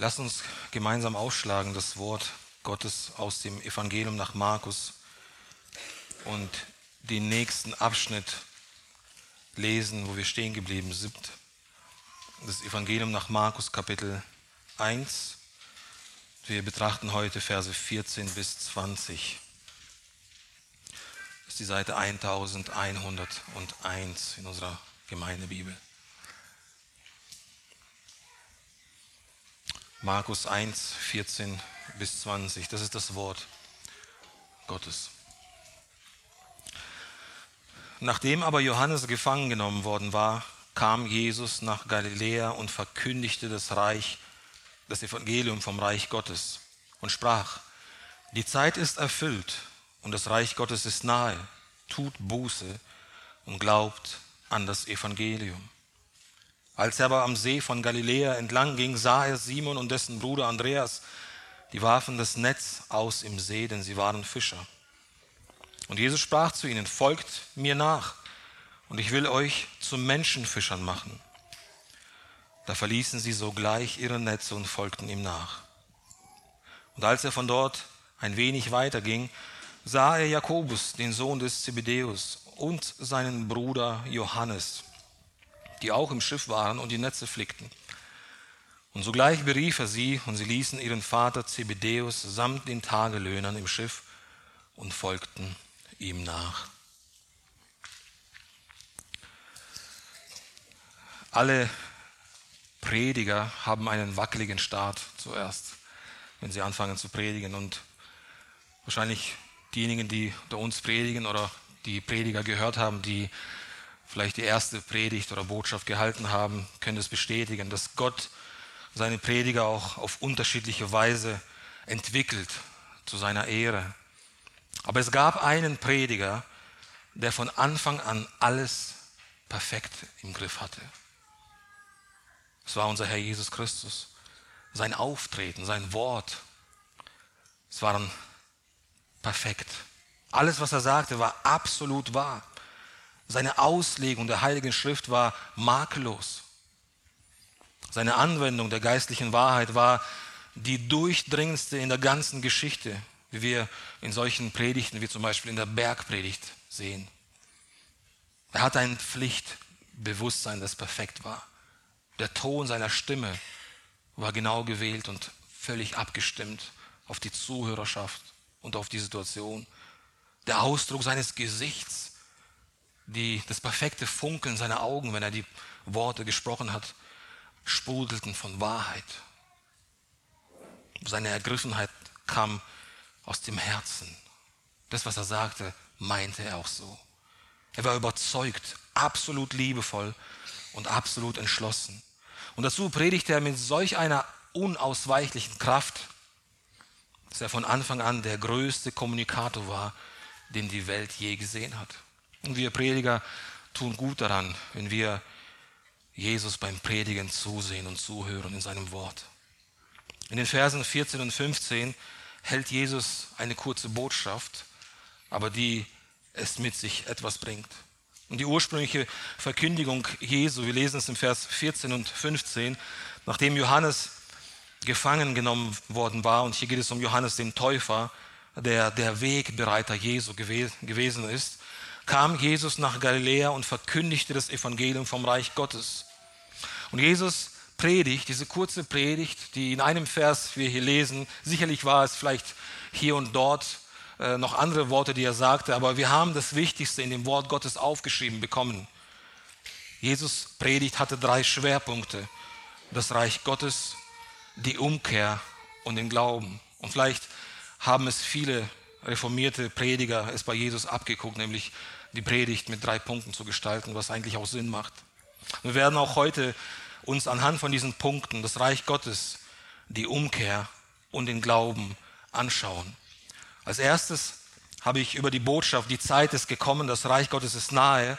Lass uns gemeinsam ausschlagen das Wort Gottes aus dem Evangelium nach Markus und den nächsten Abschnitt lesen, wo wir stehen geblieben sind. Das Evangelium nach Markus Kapitel 1. Wir betrachten heute Verse 14 bis 20. Das ist die Seite 1101 in unserer Gemeindebibel. Markus 1, 14 bis 20. Das ist das Wort Gottes. Nachdem aber Johannes gefangen genommen worden war, kam Jesus nach Galiläa und verkündigte das Reich, das Evangelium vom Reich Gottes und sprach, die Zeit ist erfüllt und das Reich Gottes ist nahe, tut Buße und glaubt an das Evangelium. Als er aber am See von Galiläa entlang ging, sah er Simon und dessen Bruder Andreas. Die warfen das Netz aus im See, denn sie waren Fischer. Und Jesus sprach zu ihnen, folgt mir nach, und ich will euch zu Menschenfischern machen. Da verließen sie sogleich ihre Netze und folgten ihm nach. Und als er von dort ein wenig weiter ging, sah er Jakobus, den Sohn des Zebedäus, und seinen Bruder Johannes die auch im Schiff waren und die Netze flickten. Und sogleich berief er sie, und sie ließen ihren Vater Zebedäus samt den Tagelöhnern im Schiff und folgten ihm nach. Alle Prediger haben einen wackeligen Start zuerst, wenn sie anfangen zu predigen. Und wahrscheinlich diejenigen, die unter uns predigen oder die Prediger gehört haben, die vielleicht die erste Predigt oder Botschaft gehalten haben, können es bestätigen, dass Gott seine Prediger auch auf unterschiedliche Weise entwickelt zu seiner Ehre. Aber es gab einen Prediger, der von Anfang an alles perfekt im Griff hatte. Es war unser Herr Jesus Christus. Sein Auftreten, sein Wort, es waren perfekt. Alles, was er sagte, war absolut wahr. Seine Auslegung der Heiligen Schrift war makellos. Seine Anwendung der geistlichen Wahrheit war die durchdringendste in der ganzen Geschichte, wie wir in solchen Predigten wie zum Beispiel in der Bergpredigt sehen. Er hatte ein Pflichtbewusstsein, das perfekt war. Der Ton seiner Stimme war genau gewählt und völlig abgestimmt auf die Zuhörerschaft und auf die Situation. Der Ausdruck seines Gesichts die, das perfekte Funkeln seiner Augen, wenn er die Worte gesprochen hat, sprudelten von Wahrheit. Seine Ergriffenheit kam aus dem Herzen. Das, was er sagte, meinte er auch so. Er war überzeugt, absolut liebevoll und absolut entschlossen. Und dazu predigte er mit solch einer unausweichlichen Kraft, dass er von Anfang an der größte Kommunikator war, den die Welt je gesehen hat. Und wir Prediger tun gut daran, wenn wir Jesus beim Predigen zusehen und zuhören in seinem Wort. In den Versen 14 und 15 hält Jesus eine kurze Botschaft, aber die es mit sich etwas bringt. Und die ursprüngliche Verkündigung Jesu, wir lesen es im Vers 14 und 15, nachdem Johannes gefangen genommen worden war, und hier geht es um Johannes den Täufer, der der Wegbereiter Jesu gewesen ist, kam Jesus nach Galiläa und verkündigte das Evangelium vom Reich Gottes. Und Jesus predigt, diese kurze Predigt, die in einem Vers wir hier lesen, sicherlich war es vielleicht hier und dort äh, noch andere Worte, die er sagte, aber wir haben das Wichtigste in dem Wort Gottes aufgeschrieben bekommen. Jesus Predigt hatte drei Schwerpunkte. Das Reich Gottes, die Umkehr und den Glauben. Und vielleicht haben es viele reformierte Prediger es bei Jesus abgeguckt, nämlich die Predigt mit drei Punkten zu gestalten, was eigentlich auch Sinn macht. Wir werden auch heute uns anhand von diesen Punkten das Reich Gottes, die Umkehr und den Glauben anschauen. Als erstes habe ich über die Botschaft, die Zeit ist gekommen, das Reich Gottes ist nahe,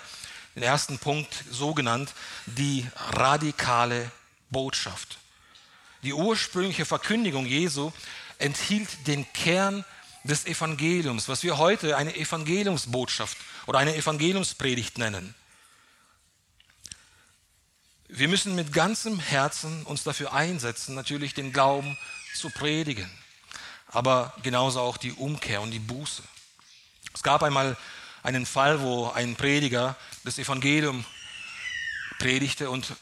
den ersten Punkt so genannt, die radikale Botschaft. Die ursprüngliche Verkündigung Jesu enthielt den Kern des Evangeliums, was wir heute eine Evangeliumsbotschaft oder eine Evangeliumspredigt nennen. Wir müssen mit ganzem Herzen uns dafür einsetzen, natürlich den Glauben zu predigen, aber genauso auch die Umkehr und die Buße. Es gab einmal einen Fall, wo ein Prediger das Evangelium predigte und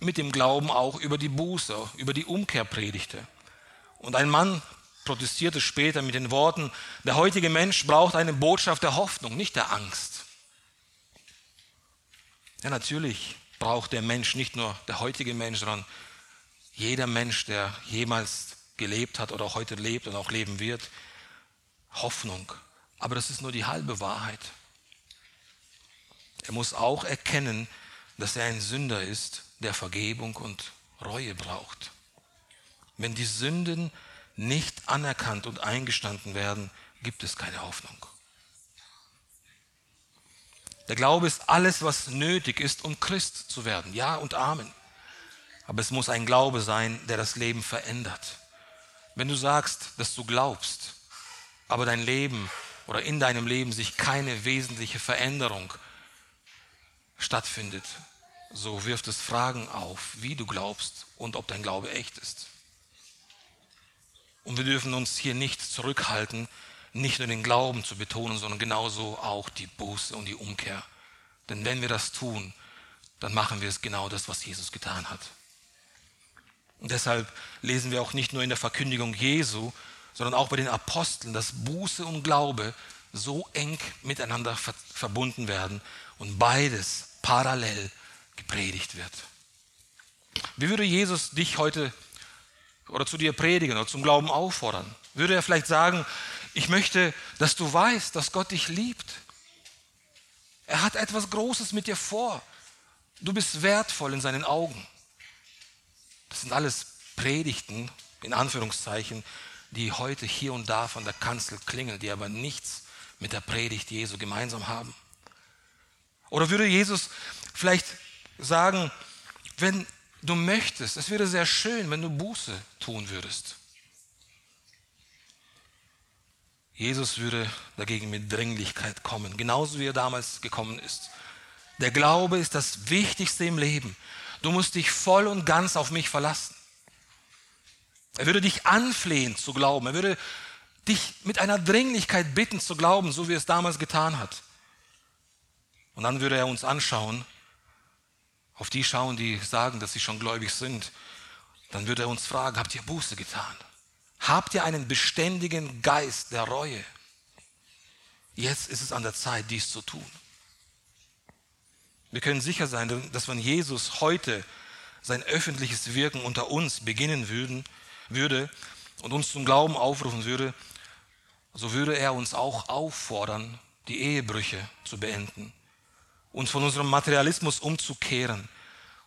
mit dem Glauben auch über die Buße, über die Umkehr predigte. Und ein Mann protestierte später mit den Worten, der heutige Mensch braucht eine Botschaft der Hoffnung, nicht der Angst. Ja, natürlich braucht der Mensch nicht nur der heutige Mensch, sondern jeder Mensch, der jemals gelebt hat oder auch heute lebt und auch leben wird, Hoffnung. Aber das ist nur die halbe Wahrheit. Er muss auch erkennen, dass er ein Sünder ist, der Vergebung und Reue braucht. Wenn die Sünden nicht anerkannt und eingestanden werden, gibt es keine Hoffnung. Der Glaube ist alles, was nötig ist, um Christ zu werden. Ja und Amen. Aber es muss ein Glaube sein, der das Leben verändert. Wenn du sagst, dass du glaubst, aber dein Leben oder in deinem Leben sich keine wesentliche Veränderung stattfindet, so wirft es Fragen auf, wie du glaubst und ob dein Glaube echt ist. Und wir dürfen uns hier nicht zurückhalten, nicht nur den Glauben zu betonen, sondern genauso auch die Buße und die Umkehr. Denn wenn wir das tun, dann machen wir es genau das, was Jesus getan hat. Und deshalb lesen wir auch nicht nur in der Verkündigung Jesu, sondern auch bei den Aposteln, dass Buße und Glaube so eng miteinander verbunden werden und beides parallel gepredigt wird. Wie würde Jesus dich heute oder zu dir predigen oder zum Glauben auffordern? Würde er vielleicht sagen, ich möchte, dass du weißt, dass Gott dich liebt. Er hat etwas Großes mit dir vor. Du bist wertvoll in seinen Augen. Das sind alles Predigten, in Anführungszeichen, die heute hier und da von der Kanzel klingeln, die aber nichts mit der Predigt Jesu gemeinsam haben. Oder würde Jesus vielleicht sagen, wenn du möchtest, es wäre sehr schön, wenn du Buße tun würdest. Jesus würde dagegen mit Dringlichkeit kommen, genauso wie er damals gekommen ist. Der Glaube ist das Wichtigste im Leben. Du musst dich voll und ganz auf mich verlassen. Er würde dich anflehen zu glauben. Er würde dich mit einer Dringlichkeit bitten zu glauben, so wie er es damals getan hat. Und dann würde er uns anschauen, auf die schauen, die sagen, dass sie schon gläubig sind. Dann würde er uns fragen, habt ihr Buße getan? Habt ihr einen beständigen Geist der Reue? Jetzt ist es an der Zeit, dies zu tun. Wir können sicher sein, dass wenn Jesus heute sein öffentliches Wirken unter uns beginnen würden, würde und uns zum Glauben aufrufen würde, so würde er uns auch auffordern, die Ehebrüche zu beenden, uns von unserem Materialismus umzukehren,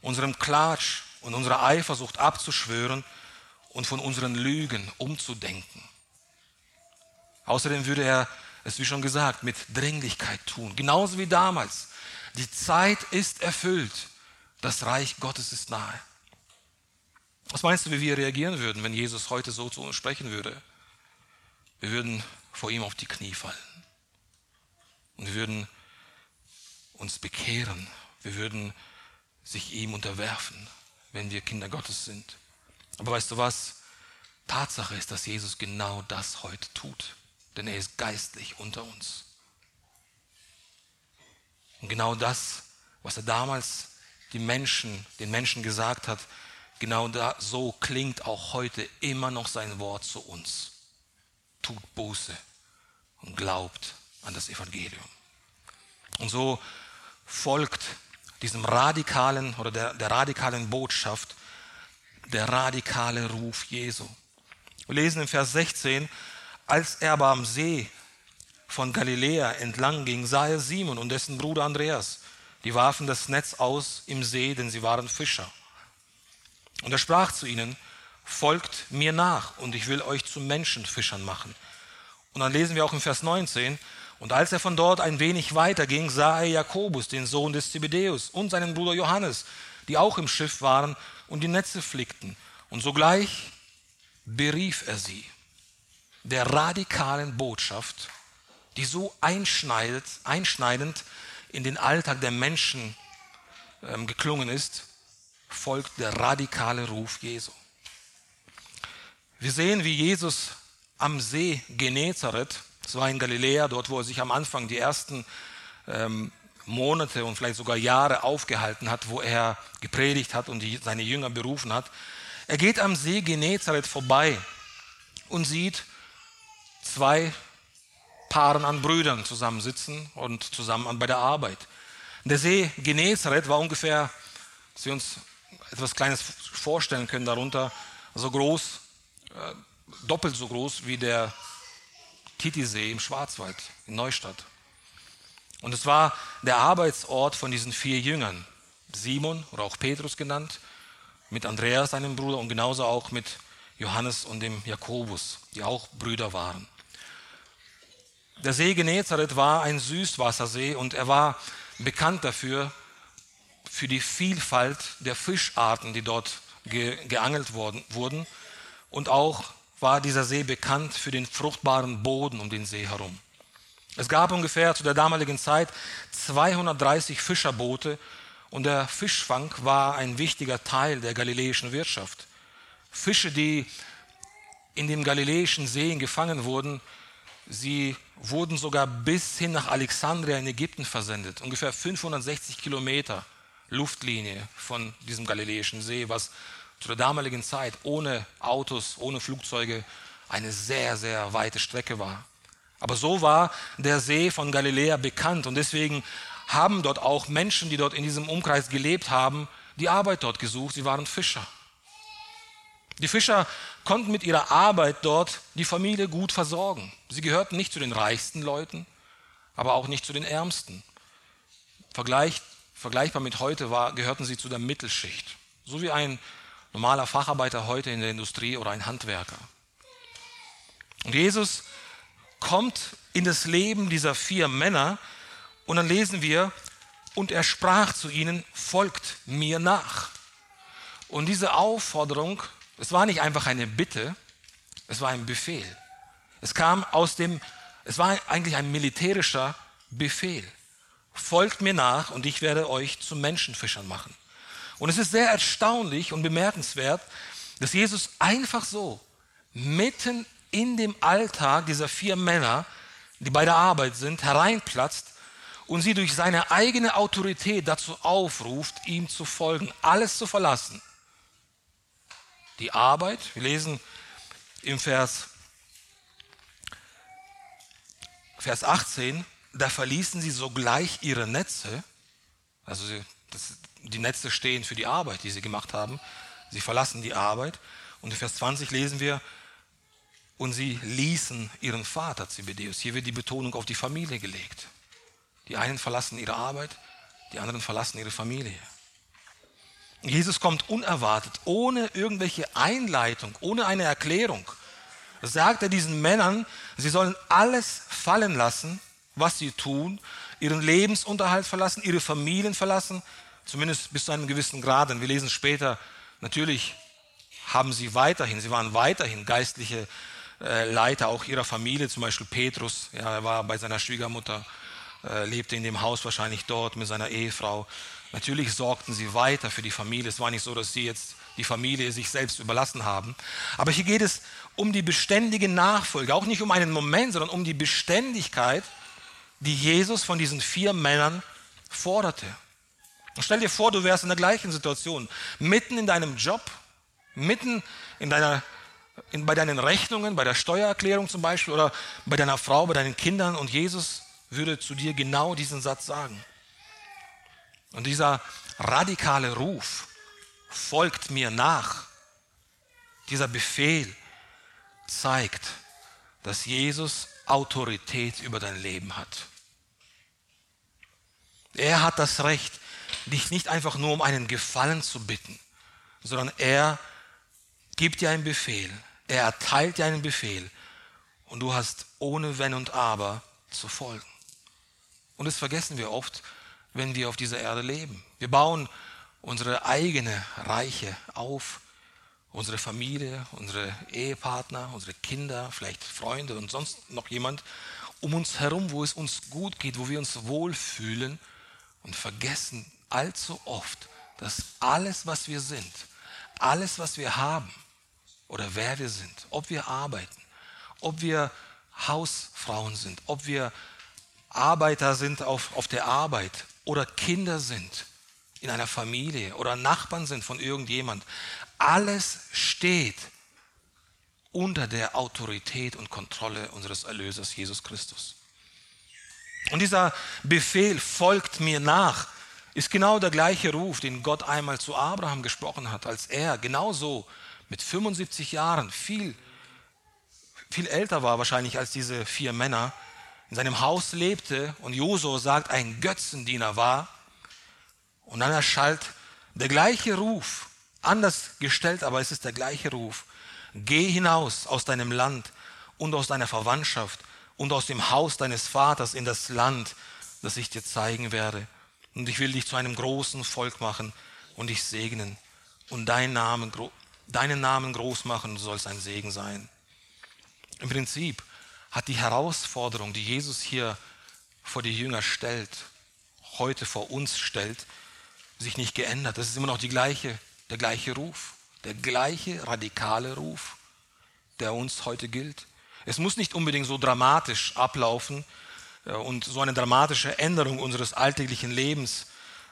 unserem Klatsch und unserer Eifersucht abzuschwören und von unseren Lügen umzudenken. Außerdem würde er es, wie schon gesagt, mit Dringlichkeit tun, genauso wie damals. Die Zeit ist erfüllt, das Reich Gottes ist nahe. Was meinst du, wie wir reagieren würden, wenn Jesus heute so zu uns sprechen würde? Wir würden vor ihm auf die Knie fallen. Und wir würden uns bekehren. Wir würden sich ihm unterwerfen, wenn wir Kinder Gottes sind. Aber weißt du was? Tatsache ist, dass Jesus genau das heute tut, denn er ist geistlich unter uns. Und genau das, was er damals die Menschen, den Menschen gesagt hat, genau da, so klingt auch heute immer noch sein Wort zu uns. Tut Buße und glaubt an das Evangelium. Und so folgt diesem radikalen oder der, der radikalen Botschaft der radikale Ruf Jesu. Wir lesen im Vers 16, als er aber am See von Galiläa entlang ging, sah er Simon und dessen Bruder Andreas. Die warfen das Netz aus im See, denn sie waren Fischer. Und er sprach zu ihnen, folgt mir nach und ich will euch zu Menschenfischern machen. Und dann lesen wir auch im Vers 19, und als er von dort ein wenig weiter ging, sah er Jakobus, den Sohn des Zebedäus, und seinen Bruder Johannes, die auch im Schiff waren und die Netze flickten. Und sogleich berief er sie der radikalen Botschaft, die so einschneidet, einschneidend in den Alltag der Menschen ähm, geklungen ist, folgt der radikale Ruf Jesu. Wir sehen, wie Jesus am See Genezareth, das war in Galiläa, dort wo er sich am Anfang die ersten ähm, Monate und vielleicht sogar Jahre aufgehalten hat, wo er gepredigt hat und die, seine Jünger berufen hat. Er geht am See Genezareth vorbei und sieht zwei Paaren an Brüdern zusammensitzen und zusammen bei der Arbeit. Der See Genezareth war ungefähr, dass wir uns etwas Kleines vorstellen können darunter, so groß, äh, doppelt so groß wie der Titisee im Schwarzwald in Neustadt. Und es war der Arbeitsort von diesen vier Jüngern, Simon oder auch Petrus genannt, mit Andreas, seinem Bruder, und genauso auch mit Johannes und dem Jakobus, die auch Brüder waren. Der See Genezareth war ein Süßwassersee und er war bekannt dafür, für die Vielfalt der Fischarten, die dort ge geangelt worden, wurden. Und auch war dieser See bekannt für den fruchtbaren Boden um den See herum. Es gab ungefähr zu der damaligen Zeit 230 Fischerboote und der Fischfang war ein wichtiger Teil der galiläischen Wirtschaft. Fische, die in dem galiläischen Seen gefangen wurden, sie wurden sogar bis hin nach Alexandria in Ägypten versendet. Ungefähr 560 Kilometer Luftlinie von diesem galiläischen See, was zu der damaligen Zeit ohne Autos, ohne Flugzeuge eine sehr, sehr weite Strecke war. Aber so war der See von Galiläa bekannt und deswegen haben dort auch Menschen, die dort in diesem Umkreis gelebt haben, die Arbeit dort gesucht. Sie waren Fischer. Die Fischer konnten mit ihrer Arbeit dort die Familie gut versorgen. Sie gehörten nicht zu den reichsten Leuten, aber auch nicht zu den ärmsten. Vergleich, vergleichbar mit heute war, gehörten sie zu der Mittelschicht. So wie ein normaler Facharbeiter heute in der Industrie oder ein Handwerker. Und Jesus kommt in das Leben dieser vier Männer und dann lesen wir, und er sprach zu ihnen, folgt mir nach. Und diese Aufforderung, es war nicht einfach eine Bitte, es war ein Befehl. Es kam aus dem, es war eigentlich ein militärischer Befehl. Folgt mir nach und ich werde euch zu Menschenfischern machen. Und es ist sehr erstaunlich und bemerkenswert, dass Jesus einfach so mitten in dem Alltag dieser vier Männer, die bei der Arbeit sind, hereinplatzt und sie durch seine eigene Autorität dazu aufruft, ihm zu folgen, alles zu verlassen. Die Arbeit, wir lesen im Vers, Vers 18, da verließen sie sogleich ihre Netze, also das, die Netze stehen für die Arbeit, die sie gemacht haben, sie verlassen die Arbeit. Und in Vers 20 lesen wir, und sie ließen ihren Vater Zebedeus. Hier wird die Betonung auf die Familie gelegt. Die einen verlassen ihre Arbeit, die anderen verlassen ihre Familie. Jesus kommt unerwartet, ohne irgendwelche Einleitung, ohne eine Erklärung. Sagt er diesen Männern, sie sollen alles fallen lassen, was sie tun, ihren Lebensunterhalt verlassen, ihre Familien verlassen, zumindest bis zu einem gewissen Grad. Denn wir lesen später, natürlich haben sie weiterhin, sie waren weiterhin geistliche äh, Leiter auch ihrer Familie, zum Beispiel Petrus, ja, er war bei seiner Schwiegermutter, äh, lebte in dem Haus wahrscheinlich dort mit seiner Ehefrau. Natürlich sorgten sie weiter für die Familie. Es war nicht so, dass sie jetzt die Familie sich selbst überlassen haben. Aber hier geht es um die beständige Nachfolge, auch nicht um einen Moment, sondern um die Beständigkeit, die Jesus von diesen vier Männern forderte. Und stell dir vor, du wärst in der gleichen Situation, mitten in deinem Job, mitten in deiner in, bei deinen Rechnungen, bei der Steuererklärung zum Beispiel oder bei deiner Frau, bei deinen Kindern und Jesus würde zu dir genau diesen Satz sagen. Und dieser radikale Ruf folgt mir nach. Dieser Befehl zeigt, dass Jesus Autorität über dein Leben hat. Er hat das Recht, dich nicht einfach nur um einen Gefallen zu bitten, sondern er gibt dir einen Befehl. Er erteilt dir einen Befehl und du hast ohne Wenn und Aber zu folgen. Und das vergessen wir oft, wenn wir auf dieser Erde leben. Wir bauen unsere eigene Reiche auf, unsere Familie, unsere Ehepartner, unsere Kinder, vielleicht Freunde und sonst noch jemand um uns herum, wo es uns gut geht, wo wir uns wohlfühlen und vergessen allzu oft, dass alles, was wir sind, alles, was wir haben oder wer wir sind, ob wir arbeiten, ob wir Hausfrauen sind, ob wir Arbeiter sind auf, auf der Arbeit oder Kinder sind in einer Familie oder Nachbarn sind von irgendjemand, alles steht unter der Autorität und Kontrolle unseres Erlösers Jesus Christus. Und dieser Befehl folgt mir nach, ist genau der gleiche Ruf, den Gott einmal zu Abraham gesprochen hat, als er genauso mit 75 Jahren, viel, viel älter war wahrscheinlich als diese vier Männer, in seinem Haus lebte und Josua sagt, ein Götzendiener war. Und dann erschallt der gleiche Ruf, anders gestellt, aber es ist der gleiche Ruf. Geh hinaus aus deinem Land und aus deiner Verwandtschaft und aus dem Haus deines Vaters in das Land, das ich dir zeigen werde. Und ich will dich zu einem großen Volk machen und dich segnen und deinen Namen, deinen Namen groß machen, du sollst ein Segen sein. Im Prinzip hat die Herausforderung, die Jesus hier vor die Jünger stellt, heute vor uns stellt, sich nicht geändert. Das ist immer noch die gleiche, der gleiche Ruf, der gleiche radikale Ruf, der uns heute gilt. Es muss nicht unbedingt so dramatisch ablaufen und so eine dramatische Änderung unseres alltäglichen Lebens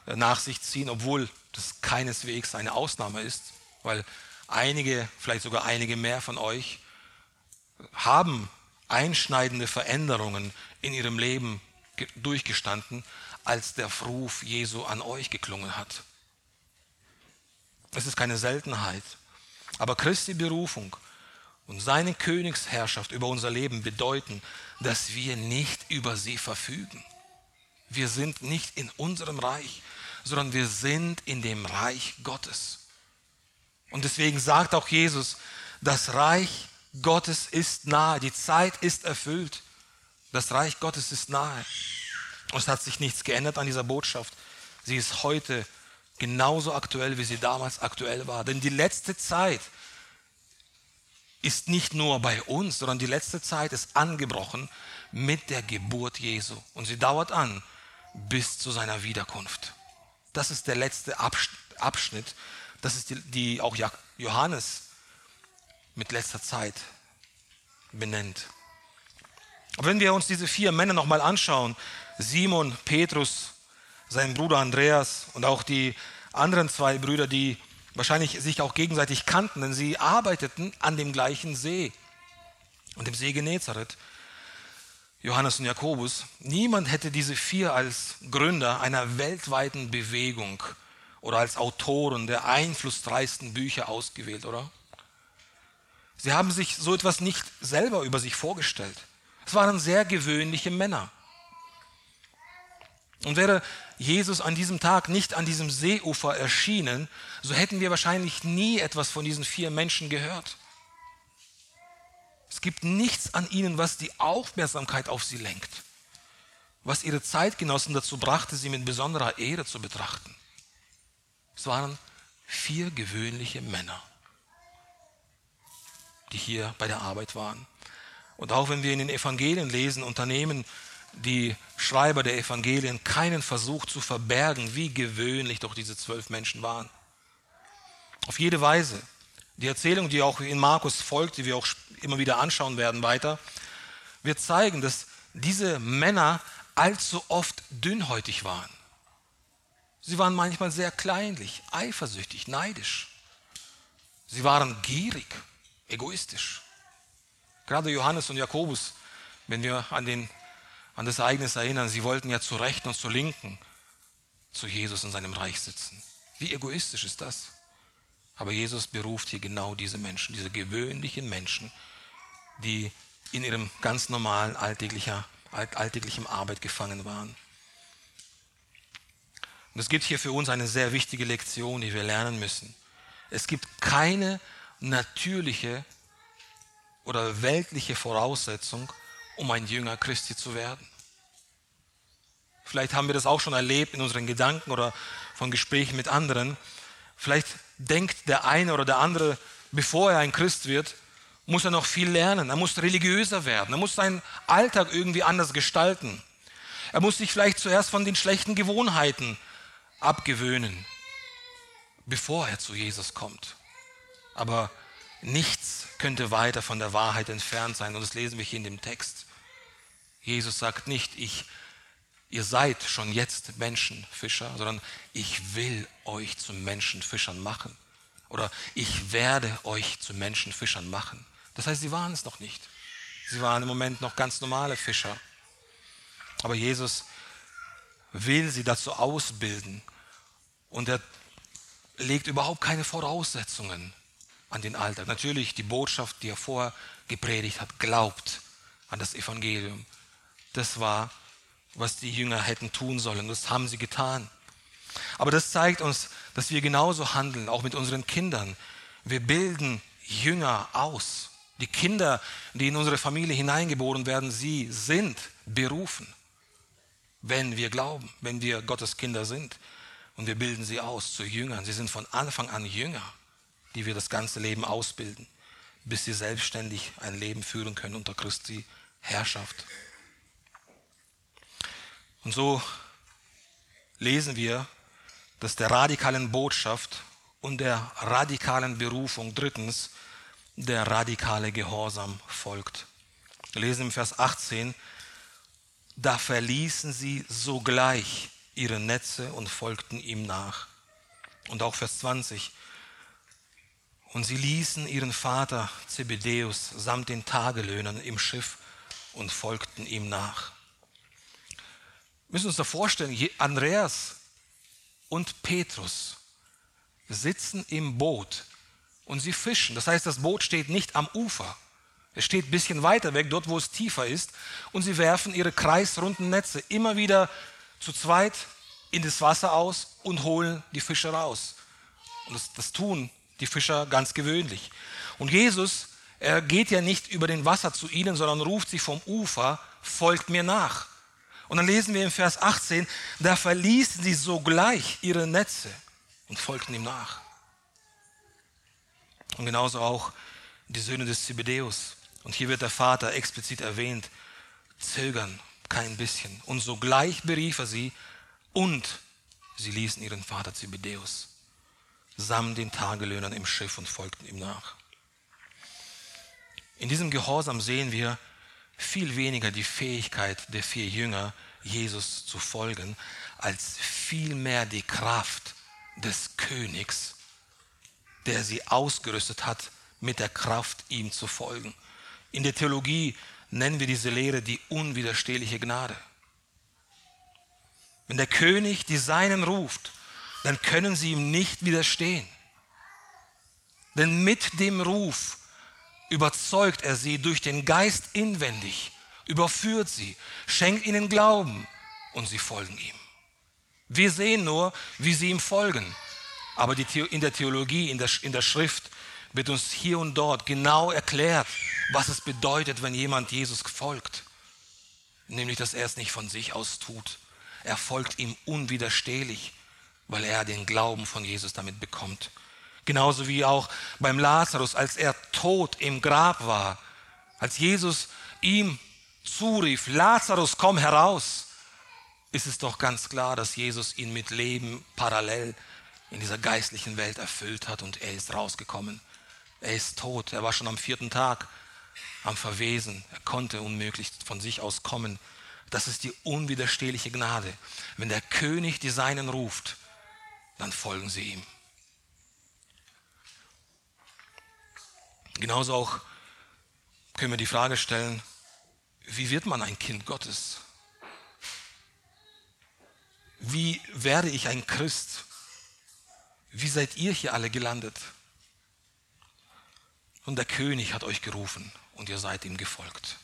äh, nach sich ziehen, obwohl das keineswegs eine Ausnahme ist, weil einige, vielleicht sogar einige mehr von euch haben einschneidende Veränderungen in ihrem Leben durchgestanden, als der Ruf Jesu an euch geklungen hat. Es ist keine Seltenheit. Aber Christi Berufung und seine Königsherrschaft über unser Leben bedeuten, dass wir nicht über sie verfügen. Wir sind nicht in unserem Reich, sondern wir sind in dem Reich Gottes. Und deswegen sagt auch Jesus, das Reich Gottes ist nahe, die Zeit ist erfüllt, das Reich Gottes ist nahe. Und es hat sich nichts geändert an dieser Botschaft. Sie ist heute genauso aktuell, wie sie damals aktuell war. Denn die letzte Zeit ist nicht nur bei uns, sondern die letzte Zeit ist angebrochen mit der Geburt Jesu. Und sie dauert an bis zu seiner Wiederkunft. Das ist der letzte Abschnitt. Das ist die, die auch Johannes mit letzter Zeit benennt. Aber wenn wir uns diese vier Männer nochmal anschauen, Simon, Petrus, sein Bruder Andreas und auch die anderen zwei Brüder, die wahrscheinlich sich auch gegenseitig kannten, denn sie arbeiteten an dem gleichen See und dem See Genezareth. Johannes und Jakobus. Niemand hätte diese vier als Gründer einer weltweiten Bewegung oder als Autoren der einflussreichsten Bücher ausgewählt, oder? Sie haben sich so etwas nicht selber über sich vorgestellt. Es waren sehr gewöhnliche Männer. Und wäre Jesus an diesem Tag nicht an diesem Seeufer erschienen, so hätten wir wahrscheinlich nie etwas von diesen vier Menschen gehört. Es gibt nichts an ihnen, was die Aufmerksamkeit auf sie lenkt, was ihre Zeitgenossen dazu brachte, sie mit besonderer Ehre zu betrachten. Es waren vier gewöhnliche Männer die hier bei der Arbeit waren. Und auch wenn wir in den Evangelien lesen, unternehmen die Schreiber der Evangelien keinen Versuch zu verbergen, wie gewöhnlich doch diese zwölf Menschen waren. Auf jede Weise. Die Erzählung, die auch in Markus folgt, die wir auch immer wieder anschauen werden weiter, wird zeigen, dass diese Männer allzu oft dünnhäutig waren. Sie waren manchmal sehr kleinlich, eifersüchtig, neidisch. Sie waren gierig egoistisch. Gerade Johannes und Jakobus, wenn wir an, den, an das Ereignis erinnern, sie wollten ja zur Rechten und zur Linken zu Jesus in seinem Reich sitzen. Wie egoistisch ist das? Aber Jesus beruft hier genau diese Menschen, diese gewöhnlichen Menschen, die in ihrem ganz normalen alltäglicher, alltäglichen Arbeit gefangen waren. Und es gibt hier für uns eine sehr wichtige Lektion, die wir lernen müssen. Es gibt keine natürliche oder weltliche Voraussetzung, um ein Jünger Christi zu werden. Vielleicht haben wir das auch schon erlebt in unseren Gedanken oder von Gesprächen mit anderen. Vielleicht denkt der eine oder der andere, bevor er ein Christ wird, muss er noch viel lernen. Er muss religiöser werden. Er muss seinen Alltag irgendwie anders gestalten. Er muss sich vielleicht zuerst von den schlechten Gewohnheiten abgewöhnen. bevor er zu Jesus kommt. Aber nichts könnte weiter von der Wahrheit entfernt sein. Und das lesen wir hier in dem Text. Jesus sagt nicht, ich, ihr seid schon jetzt Menschenfischer, sondern ich will euch zu Menschenfischern machen. Oder ich werde euch zu Menschenfischern machen. Das heißt, sie waren es noch nicht. Sie waren im Moment noch ganz normale Fischer. Aber Jesus will sie dazu ausbilden. Und er legt überhaupt keine Voraussetzungen an den Alltag. Natürlich die Botschaft, die er vorher gepredigt hat, glaubt an das Evangelium. Das war, was die Jünger hätten tun sollen. Das haben sie getan. Aber das zeigt uns, dass wir genauso handeln, auch mit unseren Kindern. Wir bilden Jünger aus. Die Kinder, die in unsere Familie hineingeboren werden, sie sind berufen, wenn wir glauben, wenn wir Gottes Kinder sind. Und wir bilden sie aus zu Jüngern. Sie sind von Anfang an Jünger, die wir das ganze Leben ausbilden, bis sie selbstständig ein Leben führen können unter Christi Herrschaft. Und so lesen wir, dass der radikalen Botschaft und der radikalen Berufung drittens der radikale Gehorsam folgt. Wir lesen im Vers 18, da verließen sie sogleich ihre Netze und folgten ihm nach. Und auch Vers 20. Und sie ließen ihren Vater Zebedeus samt den Tagelöhnern im Schiff und folgten ihm nach. Wir müssen uns da vorstellen, Andreas und Petrus sitzen im Boot und sie fischen. Das heißt, das Boot steht nicht am Ufer. Es steht ein bisschen weiter weg, dort wo es tiefer ist. Und sie werfen ihre kreisrunden Netze immer wieder zu zweit in das Wasser aus und holen die Fische raus. Und das, das tun die Fischer ganz gewöhnlich. Und Jesus, er geht ja nicht über den Wasser zu ihnen, sondern ruft sie vom Ufer, folgt mir nach. Und dann lesen wir im Vers 18, da verließen sie sogleich ihre Netze und folgten ihm nach. Und genauso auch die Söhne des Zebedeus. Und hier wird der Vater explizit erwähnt, zögern kein bisschen. Und sogleich berief er sie und sie ließen ihren Vater Zebedeus samt den Tagelöhnern im Schiff und folgten ihm nach. In diesem Gehorsam sehen wir viel weniger die Fähigkeit der vier Jünger, Jesus zu folgen, als vielmehr die Kraft des Königs, der sie ausgerüstet hat, mit der Kraft ihm zu folgen. In der Theologie nennen wir diese Lehre die unwiderstehliche Gnade. Wenn der König die Seinen ruft, dann können sie ihm nicht widerstehen. Denn mit dem Ruf überzeugt er sie durch den Geist inwendig, überführt sie, schenkt ihnen Glauben und sie folgen ihm. Wir sehen nur, wie sie ihm folgen. Aber in der Theologie, in der, in der Schrift wird uns hier und dort genau erklärt, was es bedeutet, wenn jemand Jesus folgt. Nämlich, dass er es nicht von sich aus tut. Er folgt ihm unwiderstehlich, weil er den Glauben von Jesus damit bekommt. Genauso wie auch beim Lazarus, als er tot im Grab war, als Jesus ihm zurief, Lazarus, komm heraus, ist es doch ganz klar, dass Jesus ihn mit Leben parallel in dieser geistlichen Welt erfüllt hat und er ist rausgekommen. Er ist tot, er war schon am vierten Tag am Verwesen, er konnte unmöglich von sich aus kommen. Das ist die unwiderstehliche Gnade. Wenn der König die Seinen ruft, dann folgen sie ihm. Genauso auch können wir die Frage stellen, wie wird man ein Kind Gottes? Wie werde ich ein Christ? Wie seid ihr hier alle gelandet? Und der König hat euch gerufen und ihr seid ihm gefolgt.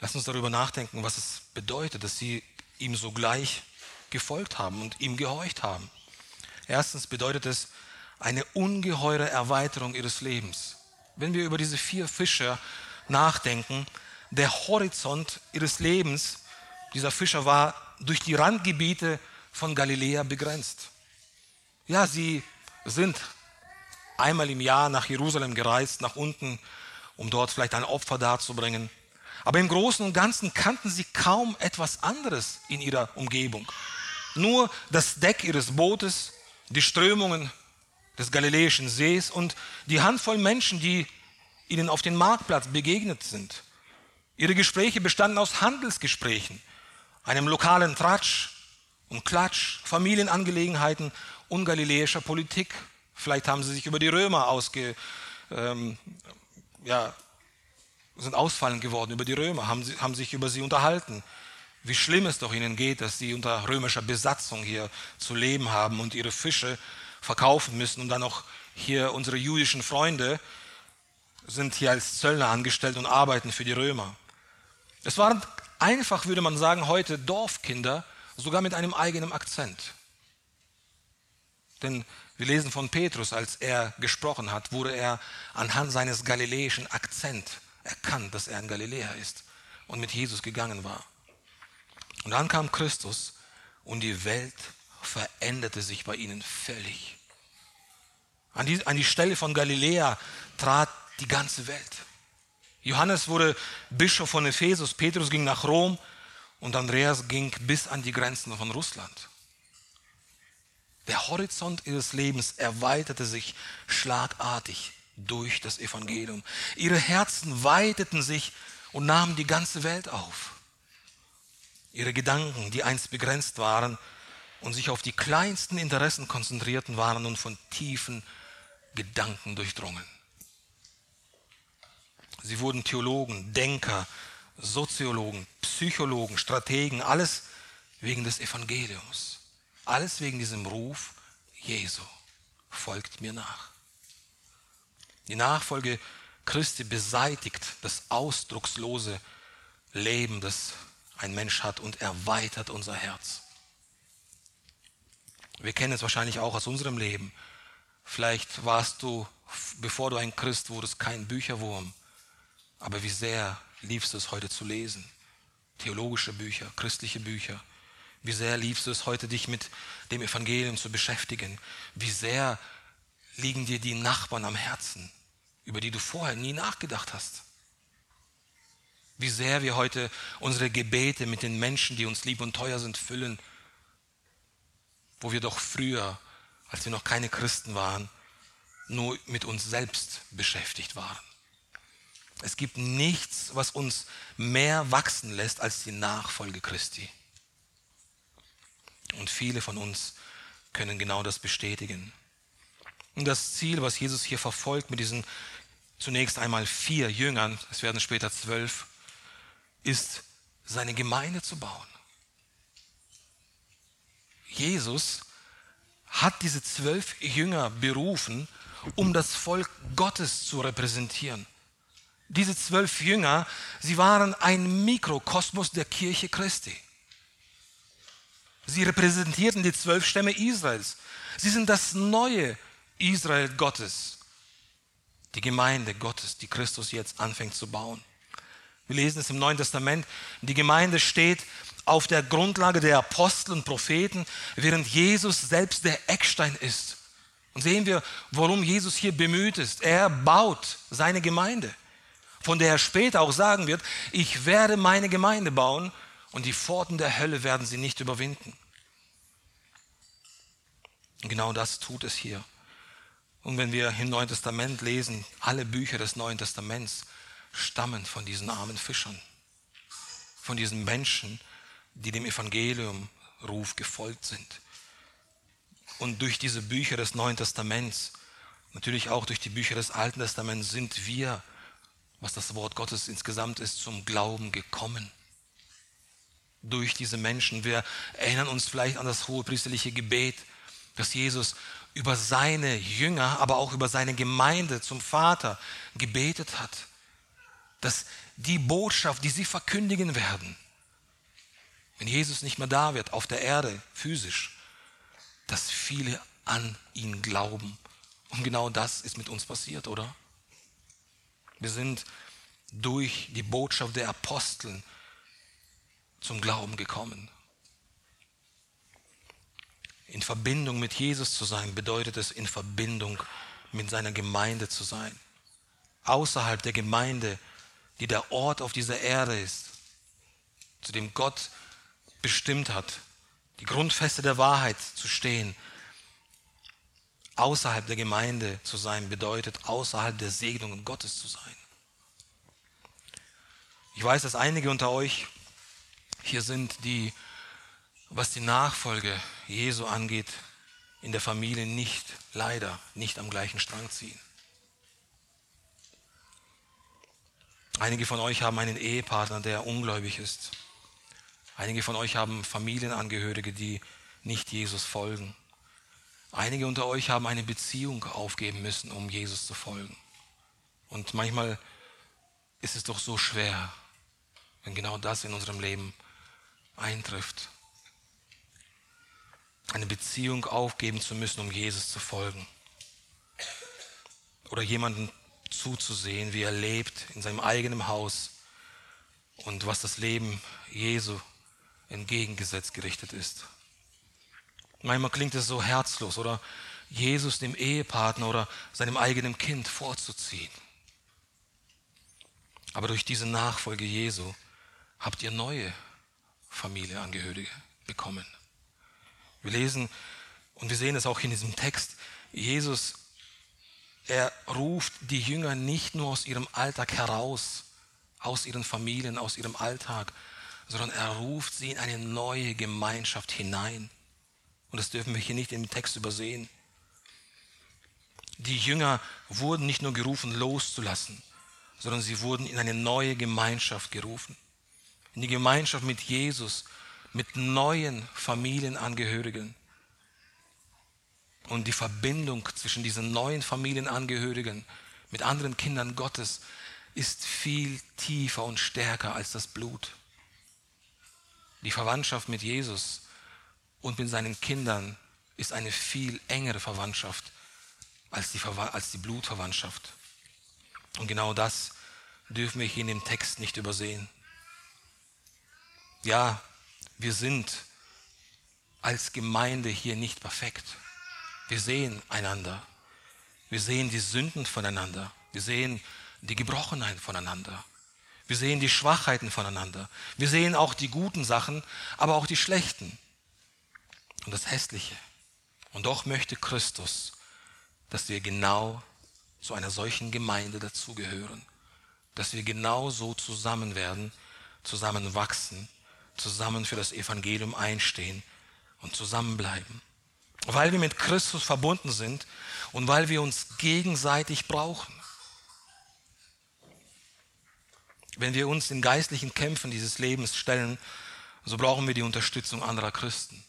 Lass uns darüber nachdenken, was es bedeutet, dass sie ihm sogleich gefolgt haben und ihm gehorcht haben. Erstens bedeutet es eine ungeheure Erweiterung ihres Lebens. Wenn wir über diese vier Fischer nachdenken, der Horizont ihres Lebens dieser Fischer war durch die Randgebiete von Galiläa begrenzt. Ja, sie sind einmal im Jahr nach Jerusalem gereist, nach unten, um dort vielleicht ein Opfer darzubringen. Aber im Großen und Ganzen kannten sie kaum etwas anderes in ihrer Umgebung. Nur das Deck ihres Bootes, die Strömungen des Galiläischen Sees und die Handvoll Menschen, die ihnen auf dem Marktplatz begegnet sind. Ihre Gespräche bestanden aus Handelsgesprächen, einem lokalen Tratsch und Klatsch, Familienangelegenheiten und galiläischer Politik. Vielleicht haben sie sich über die Römer ausge, ähm, ja, sind ausfallend geworden über die Römer, haben, haben sich über sie unterhalten. Wie schlimm es doch ihnen geht, dass sie unter römischer Besatzung hier zu leben haben und ihre Fische verkaufen müssen und dann auch hier unsere jüdischen Freunde sind hier als Zöllner angestellt und arbeiten für die Römer. Es waren einfach, würde man sagen, heute Dorfkinder, sogar mit einem eigenen Akzent. Denn wir lesen von Petrus, als er gesprochen hat, wurde er anhand seines galiläischen Akzents erkannt, dass er ein Galiläer ist und mit Jesus gegangen war. Und dann kam Christus und die Welt veränderte sich bei ihnen völlig. An die, an die Stelle von Galiläa trat die ganze Welt. Johannes wurde Bischof von Ephesus, Petrus ging nach Rom und Andreas ging bis an die Grenzen von Russland. Der Horizont ihres Lebens erweiterte sich schlagartig durch das Evangelium. Ihre Herzen weiteten sich und nahmen die ganze Welt auf. Ihre Gedanken, die einst begrenzt waren und sich auf die kleinsten Interessen konzentrierten, waren nun von tiefen Gedanken durchdrungen. Sie wurden Theologen, Denker, Soziologen, Psychologen, Strategen, alles wegen des Evangeliums. Alles wegen diesem Ruf Jesu. Folgt mir nach. Die Nachfolge Christi beseitigt das ausdruckslose Leben, das ein Mensch hat und erweitert unser Herz. Wir kennen es wahrscheinlich auch aus unserem Leben. Vielleicht warst du, bevor du ein Christ wurdest, kein Bücherwurm. Aber wie sehr liebst du es heute zu lesen? Theologische Bücher, christliche Bücher. Wie sehr liebst du es heute, dich mit dem Evangelium zu beschäftigen? Wie sehr liegen dir die Nachbarn am Herzen, über die du vorher nie nachgedacht hast? Wie sehr wir heute unsere Gebete mit den Menschen, die uns lieb und teuer sind, füllen, wo wir doch früher, als wir noch keine Christen waren, nur mit uns selbst beschäftigt waren. Es gibt nichts, was uns mehr wachsen lässt als die Nachfolge Christi. Und viele von uns können genau das bestätigen. Und das Ziel, was Jesus hier verfolgt mit diesen zunächst einmal vier Jüngern, es werden später zwölf, ist, seine Gemeinde zu bauen. Jesus hat diese zwölf Jünger berufen, um das Volk Gottes zu repräsentieren. Diese zwölf Jünger, sie waren ein Mikrokosmos der Kirche Christi. Sie repräsentierten die zwölf Stämme Israels. Sie sind das neue Israel Gottes, die Gemeinde Gottes, die Christus jetzt anfängt zu bauen. Wir lesen es im Neuen Testament. Die Gemeinde steht auf der Grundlage der Apostel und Propheten, während Jesus selbst der Eckstein ist. Und sehen wir, worum Jesus hier bemüht ist. Er baut seine Gemeinde, von der er später auch sagen wird, ich werde meine Gemeinde bauen und die Pforten der Hölle werden sie nicht überwinden. Genau das tut es hier. Und wenn wir im Neuen Testament lesen, alle Bücher des Neuen Testaments stammen von diesen armen Fischern, von diesen Menschen, die dem Evangeliumruf gefolgt sind. Und durch diese Bücher des Neuen Testaments, natürlich auch durch die Bücher des Alten Testaments, sind wir, was das Wort Gottes insgesamt ist, zum Glauben gekommen durch diese Menschen. Wir erinnern uns vielleicht an das hohe priesterliche Gebet, das Jesus über seine Jünger, aber auch über seine Gemeinde zum Vater gebetet hat. Dass die Botschaft, die sie verkündigen werden, wenn Jesus nicht mehr da wird, auf der Erde, physisch, dass viele an ihn glauben. Und genau das ist mit uns passiert, oder? Wir sind durch die Botschaft der Aposteln zum Glauben gekommen. In Verbindung mit Jesus zu sein, bedeutet es, in Verbindung mit seiner Gemeinde zu sein. Außerhalb der Gemeinde die der Ort auf dieser Erde ist, zu dem Gott bestimmt hat, die Grundfeste der Wahrheit zu stehen, außerhalb der Gemeinde zu sein, bedeutet außerhalb der Segnungen Gottes zu sein. Ich weiß, dass einige unter euch hier sind, die, was die Nachfolge Jesu angeht, in der Familie nicht, leider, nicht am gleichen Strang ziehen. Einige von euch haben einen Ehepartner, der ungläubig ist. Einige von euch haben Familienangehörige, die nicht Jesus folgen. Einige unter euch haben eine Beziehung aufgeben müssen, um Jesus zu folgen. Und manchmal ist es doch so schwer, wenn genau das in unserem Leben eintrifft. Eine Beziehung aufgeben zu müssen, um Jesus zu folgen. Oder jemanden zuzusehen, wie er lebt in seinem eigenen Haus und was das Leben Jesu entgegengesetzt gerichtet ist. Manchmal klingt es so herzlos oder Jesus dem Ehepartner oder seinem eigenen Kind vorzuziehen. Aber durch diese Nachfolge Jesu habt ihr neue Familienangehörige bekommen. Wir lesen und wir sehen es auch in diesem Text. Jesus, er ruft die Jünger nicht nur aus ihrem Alltag heraus, aus ihren Familien, aus ihrem Alltag, sondern er ruft sie in eine neue Gemeinschaft hinein. Und das dürfen wir hier nicht im Text übersehen. Die Jünger wurden nicht nur gerufen, loszulassen, sondern sie wurden in eine neue Gemeinschaft gerufen in die Gemeinschaft mit Jesus, mit neuen Familienangehörigen. Und die Verbindung zwischen diesen neuen Familienangehörigen mit anderen Kindern Gottes ist viel tiefer und stärker als das Blut. Die Verwandtschaft mit Jesus und mit seinen Kindern ist eine viel engere Verwandtschaft als die, als die Blutverwandtschaft. Und genau das dürfen wir hier in dem Text nicht übersehen. Ja, wir sind als Gemeinde hier nicht perfekt. Wir sehen einander. Wir sehen die Sünden voneinander. Wir sehen die Gebrochenheit voneinander. Wir sehen die Schwachheiten voneinander. Wir sehen auch die guten Sachen, aber auch die schlechten und das Hässliche. Und doch möchte Christus, dass wir genau zu einer solchen Gemeinde dazugehören, dass wir genau so zusammen werden, zusammen wachsen zusammen für das Evangelium einstehen und zusammenbleiben. Weil wir mit Christus verbunden sind und weil wir uns gegenseitig brauchen. Wenn wir uns in geistlichen Kämpfen dieses Lebens stellen, so brauchen wir die Unterstützung anderer Christen.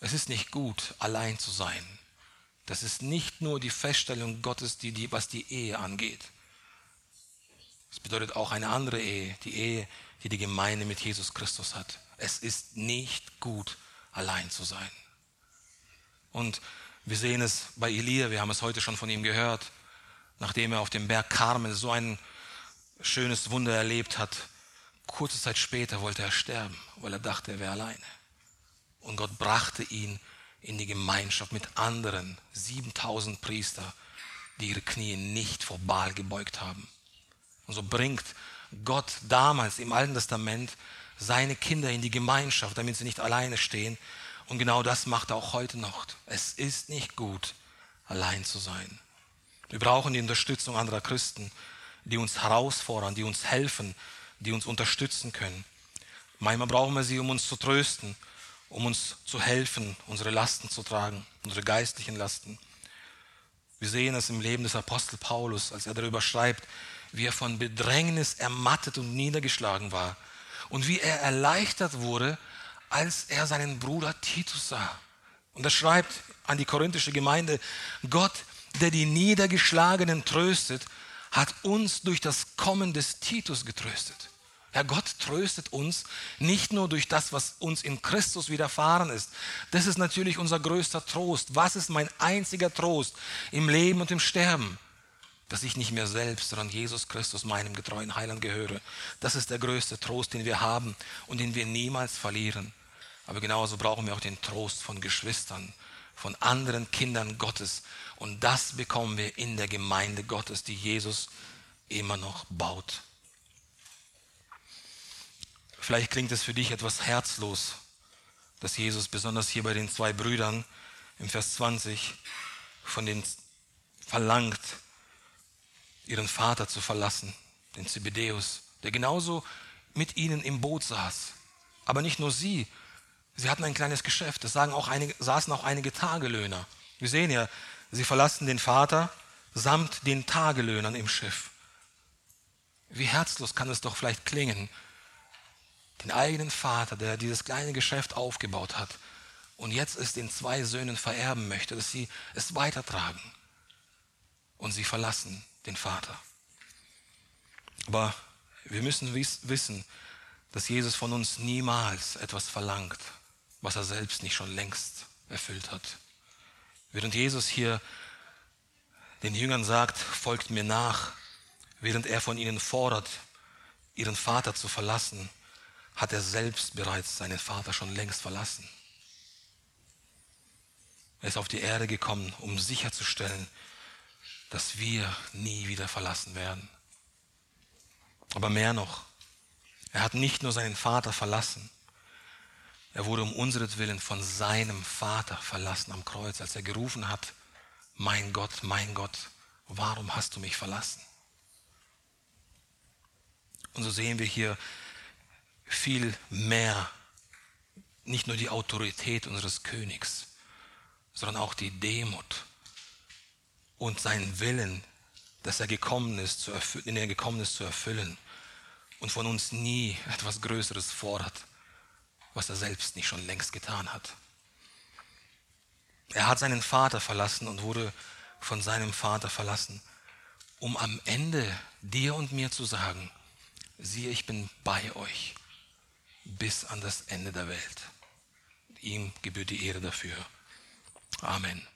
Es ist nicht gut, allein zu sein. Das ist nicht nur die Feststellung Gottes, die, die, was die Ehe angeht. Es bedeutet auch eine andere Ehe, die Ehe die die Gemeinde mit Jesus Christus hat. Es ist nicht gut, allein zu sein. Und wir sehen es bei Elia, wir haben es heute schon von ihm gehört, nachdem er auf dem Berg Karmel so ein schönes Wunder erlebt hat, kurze Zeit später wollte er sterben, weil er dachte, er wäre alleine. Und Gott brachte ihn in die Gemeinschaft mit anderen 7000 Priester, die ihre Knie nicht vor Baal gebeugt haben. Und so bringt Gott damals im Alten Testament seine Kinder in die Gemeinschaft, damit sie nicht alleine stehen. Und genau das macht er auch heute noch. Es ist nicht gut, allein zu sein. Wir brauchen die Unterstützung anderer Christen, die uns herausfordern, die uns helfen, die uns unterstützen können. Manchmal brauchen wir sie, um uns zu trösten, um uns zu helfen, unsere Lasten zu tragen, unsere geistlichen Lasten. Wir sehen es im Leben des Apostel Paulus, als er darüber schreibt, wie er von Bedrängnis ermattet und niedergeschlagen war und wie er erleichtert wurde, als er seinen Bruder Titus sah. Und er schreibt an die korinthische Gemeinde, Gott, der die Niedergeschlagenen tröstet, hat uns durch das Kommen des Titus getröstet. Ja, Gott tröstet uns nicht nur durch das, was uns in Christus widerfahren ist. Das ist natürlich unser größter Trost. Was ist mein einziger Trost im Leben und im Sterben? dass ich nicht mehr selbst, sondern Jesus Christus, meinem getreuen Heiland, gehöre. Das ist der größte Trost, den wir haben und den wir niemals verlieren. Aber genauso brauchen wir auch den Trost von Geschwistern, von anderen Kindern Gottes. Und das bekommen wir in der Gemeinde Gottes, die Jesus immer noch baut. Vielleicht klingt es für dich etwas herzlos, dass Jesus besonders hier bei den zwei Brüdern im Vers 20 von den verlangt, ihren Vater zu verlassen, den Zebedäus, der genauso mit ihnen im Boot saß. Aber nicht nur sie, sie hatten ein kleines Geschäft, es sagen auch einige, saßen auch einige Tagelöhner. Wir sehen ja, sie verlassen den Vater samt den Tagelöhnern im Schiff. Wie herzlos kann es doch vielleicht klingen, den eigenen Vater, der dieses kleine Geschäft aufgebaut hat und jetzt es den zwei Söhnen vererben möchte, dass sie es weitertragen und sie verlassen den Vater. Aber wir müssen wissen, dass Jesus von uns niemals etwas verlangt, was er selbst nicht schon längst erfüllt hat. Während Jesus hier den Jüngern sagt, folgt mir nach, während er von ihnen fordert, ihren Vater zu verlassen, hat er selbst bereits seinen Vater schon längst verlassen. Er ist auf die Erde gekommen, um sicherzustellen, dass wir nie wieder verlassen werden. Aber mehr noch, er hat nicht nur seinen Vater verlassen, er wurde um unseretwillen von seinem Vater verlassen am Kreuz, als er gerufen hat, mein Gott, mein Gott, warum hast du mich verlassen? Und so sehen wir hier viel mehr, nicht nur die Autorität unseres Königs, sondern auch die Demut und seinen Willen, dass er gekommen ist, zu erfüllen, in er gekommen ist zu erfüllen und von uns nie etwas Größeres fordert, was er selbst nicht schon längst getan hat. Er hat seinen Vater verlassen und wurde von seinem Vater verlassen, um am Ende dir und mir zu sagen, siehe, ich bin bei euch bis an das Ende der Welt. Ihm gebührt die Ehre dafür. Amen.